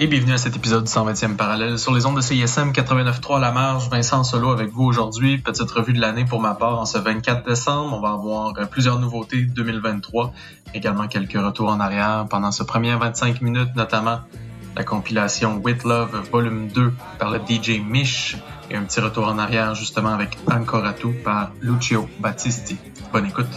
Et bienvenue à cet épisode du 120e parallèle sur les ondes de CISM 89.3 La Marge. Vincent Solo avec vous aujourd'hui. Petite revue de l'année pour ma part en ce 24 décembre. On va avoir euh, plusieurs nouveautés 2023, également quelques retours en arrière pendant ce premier 25 minutes, notamment la compilation With Love Volume 2 par le DJ Mish et un petit retour en arrière justement avec Ancoratu par Lucio Battisti. Bonne écoute.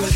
Ma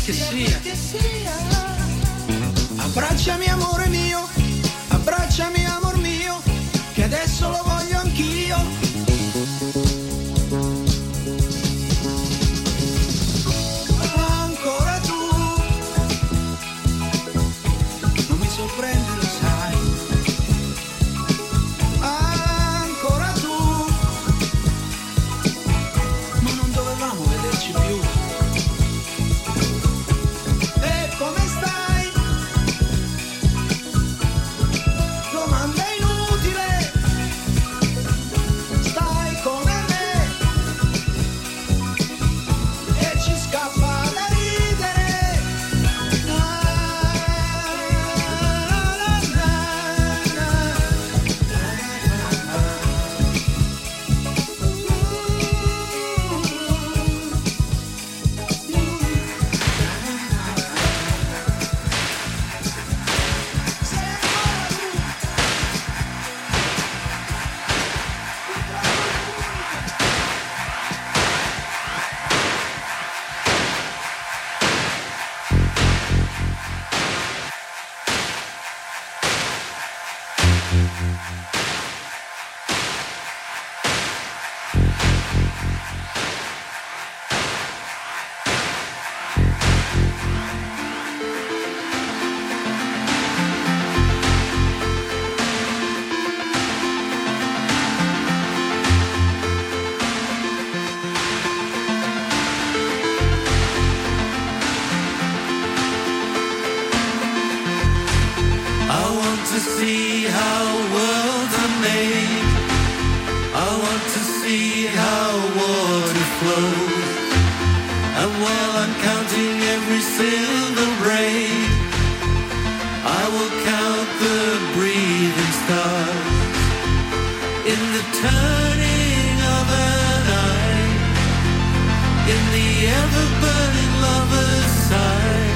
in the ever-burning lover's sigh.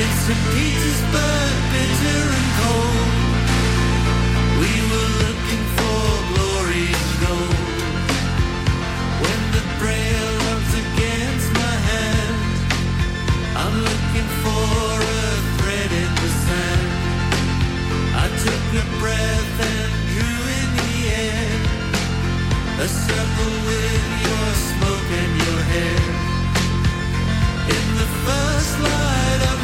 It's a Petersburg, bitter and cold. We were looking for glory and gold. When the prayer rubs against my hand, I'm looking for a thread in the sand. I took a breath and drew in the air, a circle with your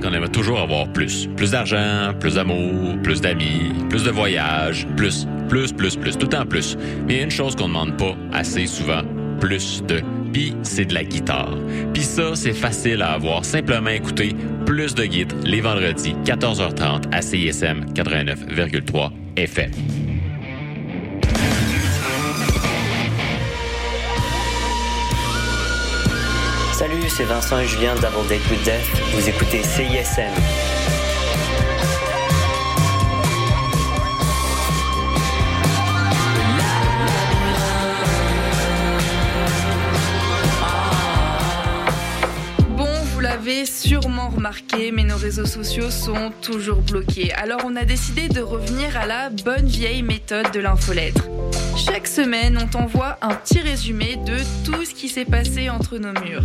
Qu'on aimerait toujours avoir plus. Plus d'argent, plus d'amour, plus d'amis, plus de voyages, plus, plus, plus, plus, tout temps plus. Mais il y a une chose qu'on ne demande pas assez souvent, plus de. Puis c'est de la guitare. Puis ça, c'est facile à avoir. Simplement écouter plus de guides les vendredis 14h30 à CISM 89,3 FM. C'est Vincent et Julien d'Avant Date with Death. Vous écoutez CISM. Bon, vous l'avez sûrement remarqué, mais nos réseaux sociaux sont toujours bloqués. Alors on a décidé de revenir à la bonne vieille méthode de l'infolettre. Chaque semaine, on t'envoie un petit résumé de tout ce qui s'est passé entre nos murs.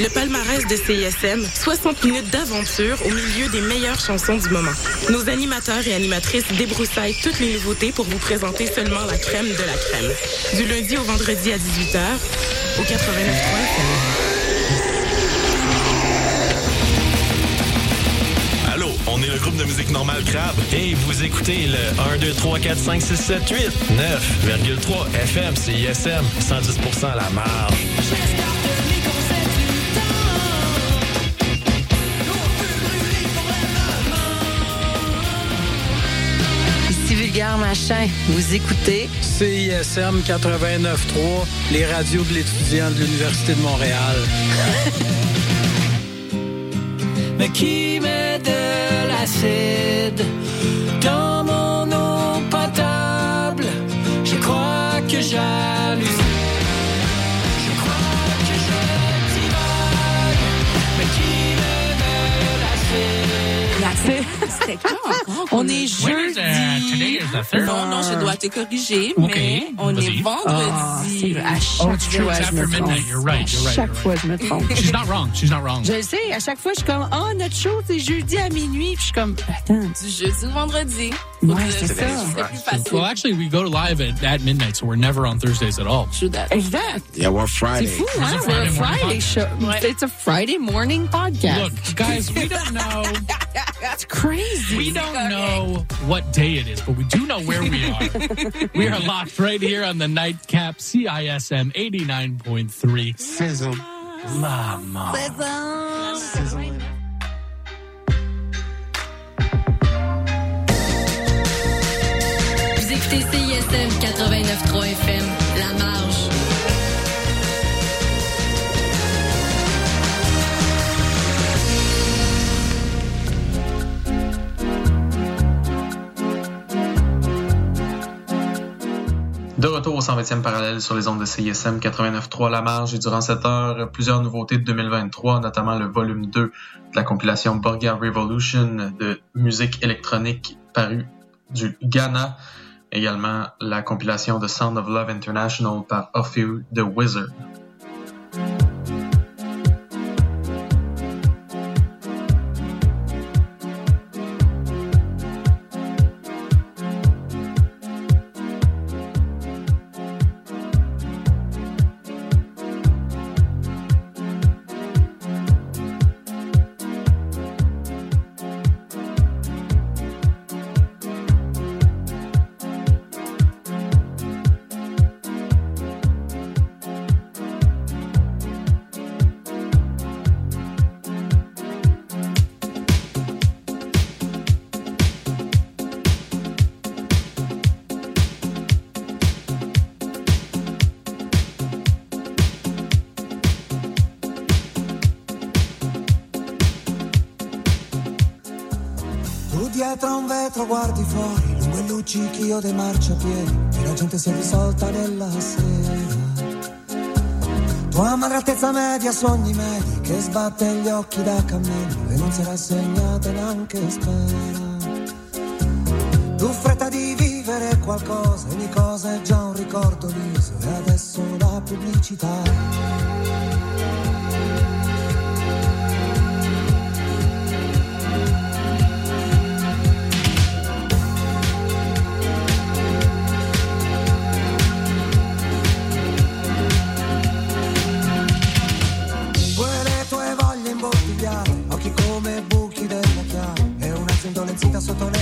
Le palmarès de CISM, 60 minutes d'aventure au milieu des meilleures chansons du moment. Nos animateurs et animatrices débroussaillent toutes les nouveautés pour vous présenter seulement la crème de la crème. Du lundi au vendredi à 18h, au 89 Allô, on est le groupe de musique normale Crabe et vous écoutez le 1, 2, 3, 4, 5, 6, 7, 8, 9,3 FM, CISM, 110% à la marge. Ici Vulgaire Machin, vous écoutez CISM 89.3, les radios de l'étudiant de l'Université de Montréal. Mais qui met de l'acide dans mon eau potable? Je crois que j'hallucine. On est jeudi. Non, non, je dois te corriger, mais on est vendredi. à chaque Oh, fois, je me trompe. Chaque fois, je me trompe. She's not wrong. She's not wrong. Je le sais, à chaque fois, je suis comme, oh, notre show, c'est jeudi à minuit. Puis je suis comme, attends. Du jeudi au vendredi. Ouais, c'est ça. C'est plus facile. Well, actually, we go live at, at midnight, so we're never on Thursdays at all. True that. Exact. Yeah, we're C'est Friday. fou, It's hein? a C'est Friday show. It's a Friday morning podcast. Look, guys, we don't know. That's crazy. We don't know what day it is, but we do know where we are. we are locked right here on the nightcap CISM 89.3. Sizzle. Mama. Vous écoutez CISM 89.3 FM, La Marge. De retour au 120e parallèle sur les ondes de CISM 89.3 La Marge et durant cette heure, plusieurs nouveautés de 2023, notamment le volume 2 de la compilation Borgia Revolution de musique électronique paru du Ghana, également la compilation de Sound of Love International par Ophew the Wizard. Dietro a un vetro guardi fuori, lungo i luccichio dei marciapiedi, e la gente si è risolta nella sera. Tua madre altezza media, sogni medi, che sbatte gli occhi da cammino e non si è rassegnata neanche spera. Tu fretta di vivere qualcosa, ogni cosa è già un ricordo viso e adesso la pubblicità. Sotto neve bianca.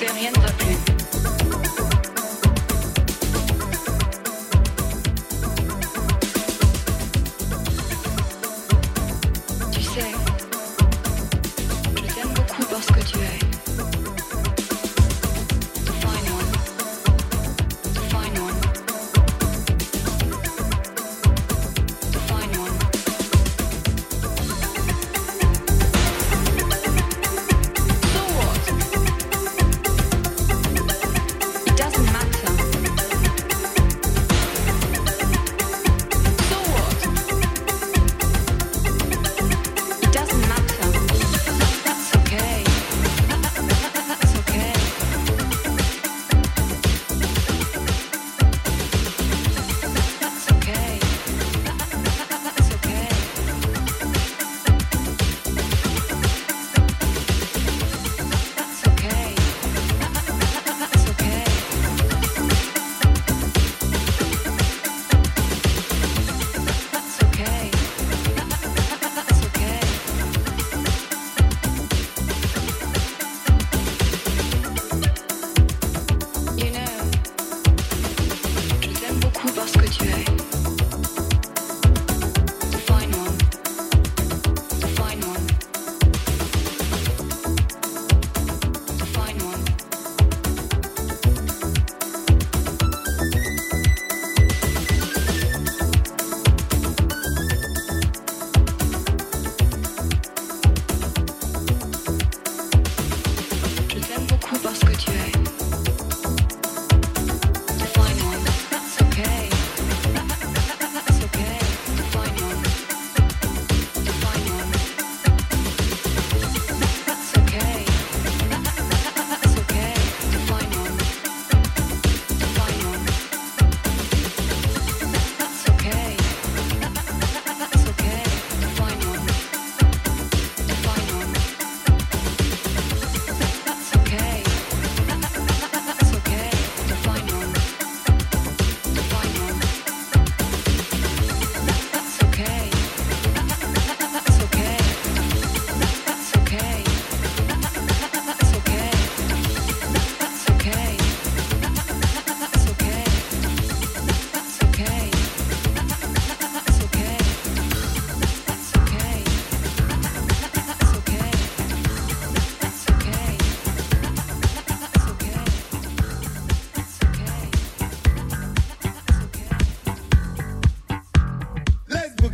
financiamiento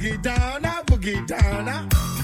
boogie down, a boogie down. A.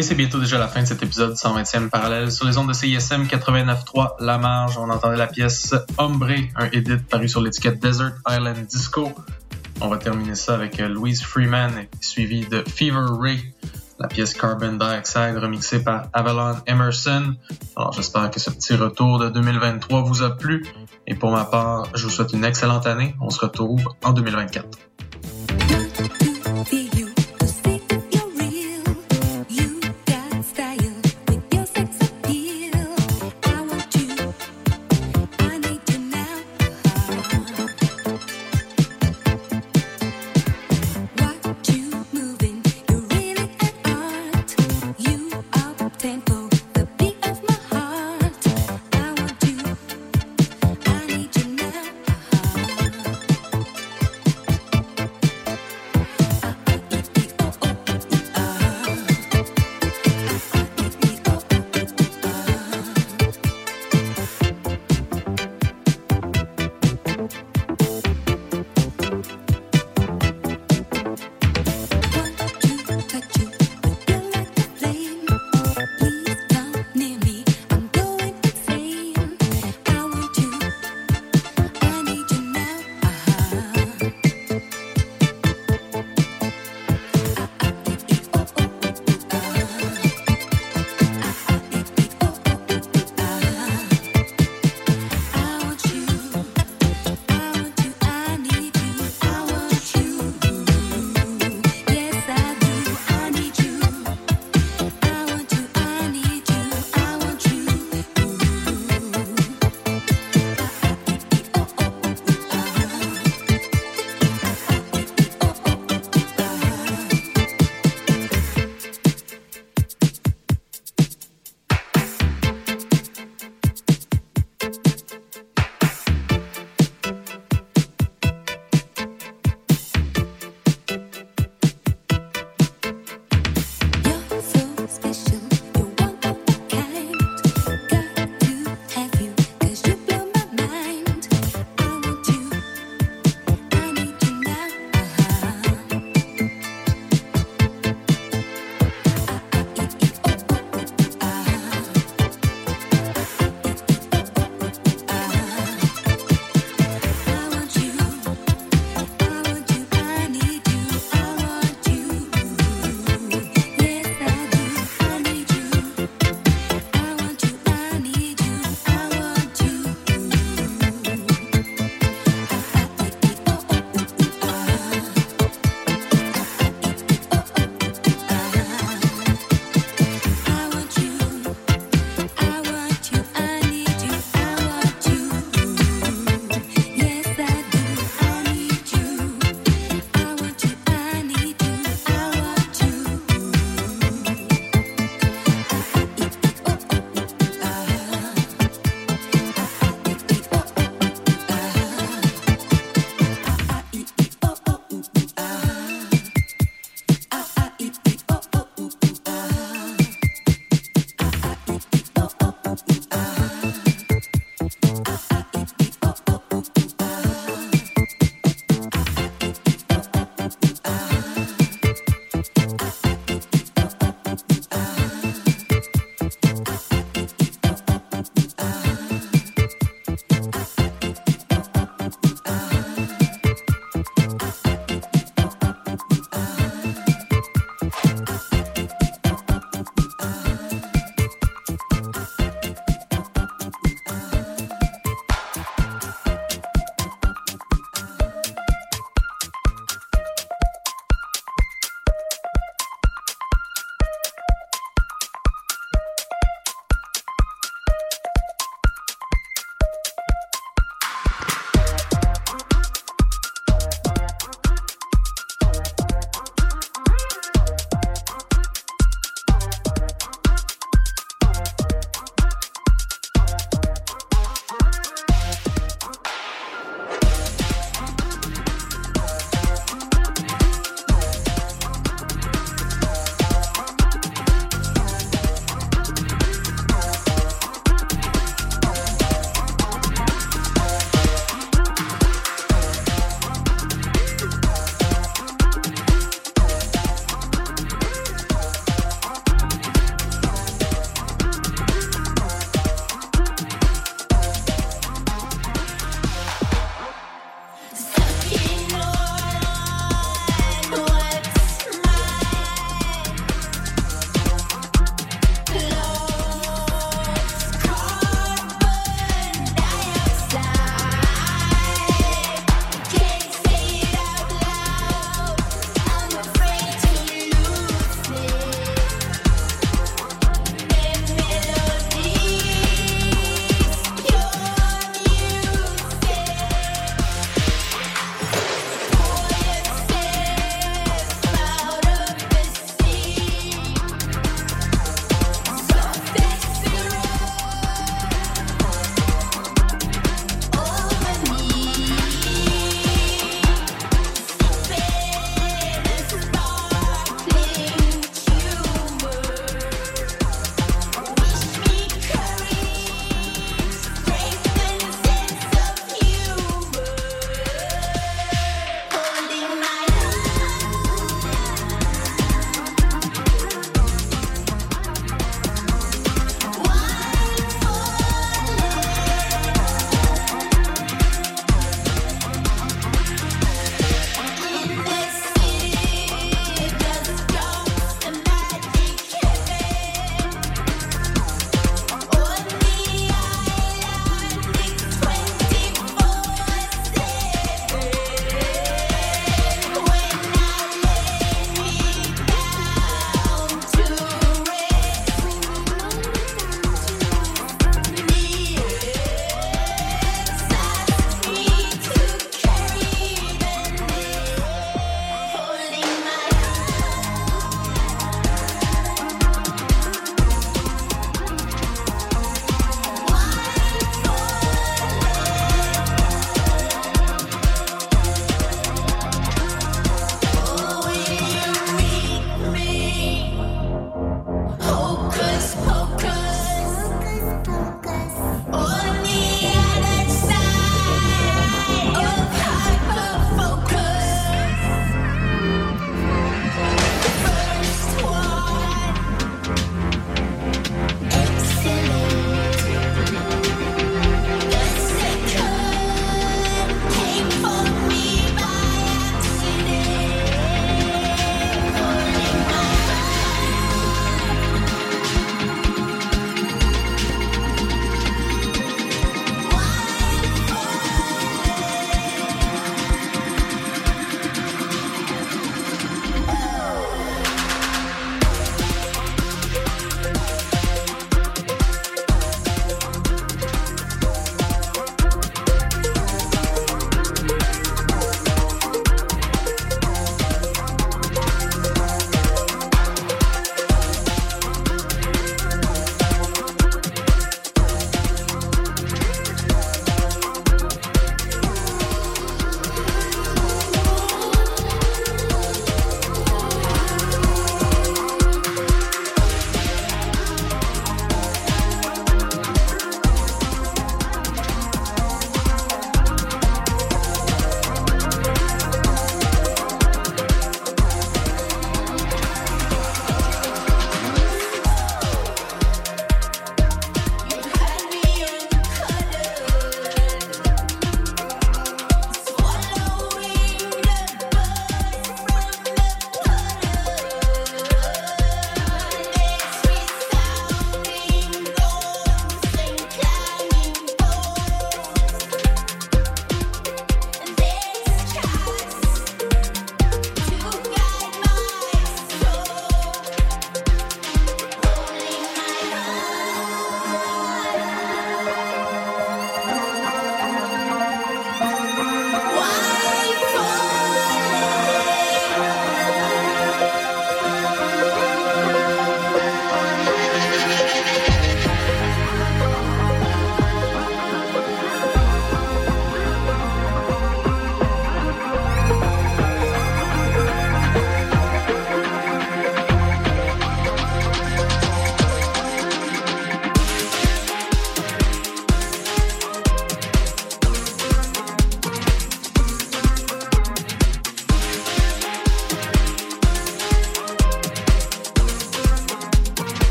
Et c'est bientôt déjà la fin de cet épisode 120e parallèle sur les ondes de CISM 89.3 La Marge. On entendait la pièce Ombre, un edit paru sur l'étiquette Desert Island Disco. On va terminer ça avec euh, Louise Freeman, suivi de Fever Ray, la pièce Carbon Dioxide remixée par Avalon Emerson. Alors j'espère que ce petit retour de 2023 vous a plu. Et pour ma part, je vous souhaite une excellente année. On se retrouve en 2024.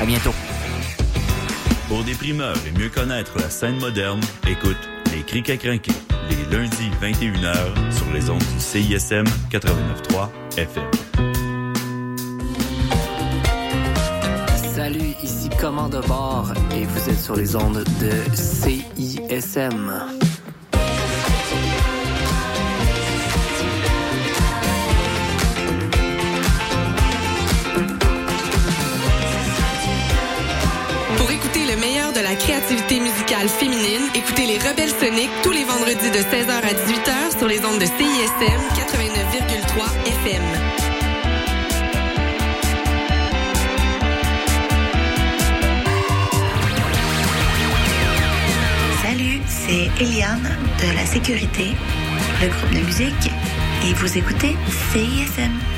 À bientôt. Pour des primeurs et mieux connaître la scène moderne, écoute Les Crics à crinquer, les lundis 21h sur les ondes du CISM 89.3 FM. Salut, ici Commande bord et vous êtes sur les ondes de CISM. Féminine, écoutez les Rebelles Soniques tous les vendredis de 16h à 18h sur les ondes de CISM 89,3 FM. Salut, c'est Eliane de la Sécurité, le groupe de musique, et vous écoutez CISM.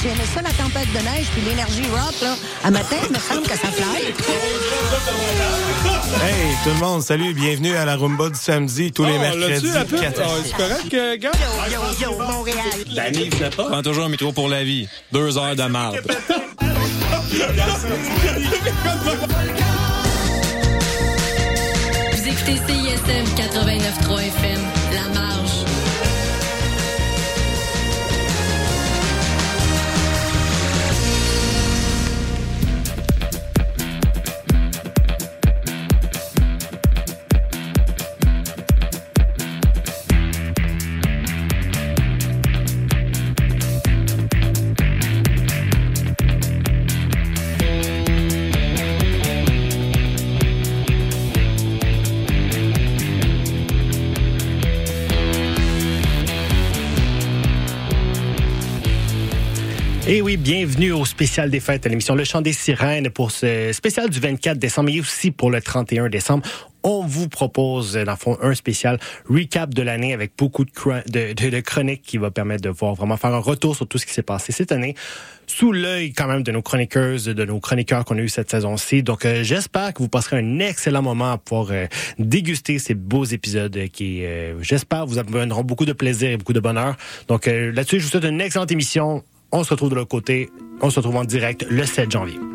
Tu aimais ça, la tempête de neige, puis l'énergie rock, là? À matin, il me semble que ça fly. Hey, tout le monde, salut, bienvenue à la rumba du samedi, tous les Oh, mercredis. la Ah, c'est correct, euh, gars? Yo, yo, yo, Montréal. Il pas. Prends toujours un micro pour la vie. Deux heures de marde. Vous écoutez CISM 89.3 FM, La Marge. Et oui, bienvenue au spécial des fêtes à l'émission Le Chant des Sirènes pour ce spécial du 24 décembre et aussi pour le 31 décembre. On vous propose, dans le fond, un spécial recap de l'année avec beaucoup de, chro- de, de- de chroniques qui va permettre de voir vraiment faire un retour sur tout ce qui s'est passé cette année sous l'œil quand même de nos chroniqueuses, de nos chroniqueurs qu'on a eu cette saison-ci. Donc, euh, j'espère que vous passerez un excellent moment à pouvoir euh, déguster ces beaux épisodes qui, euh, j'espère, vous amèneront beaucoup de plaisir et beaucoup de bonheur. Donc, là-dessus, je vous souhaite une excellente émission. On se retrouve de l'autre côté. On se retrouve en direct le 7 janvier.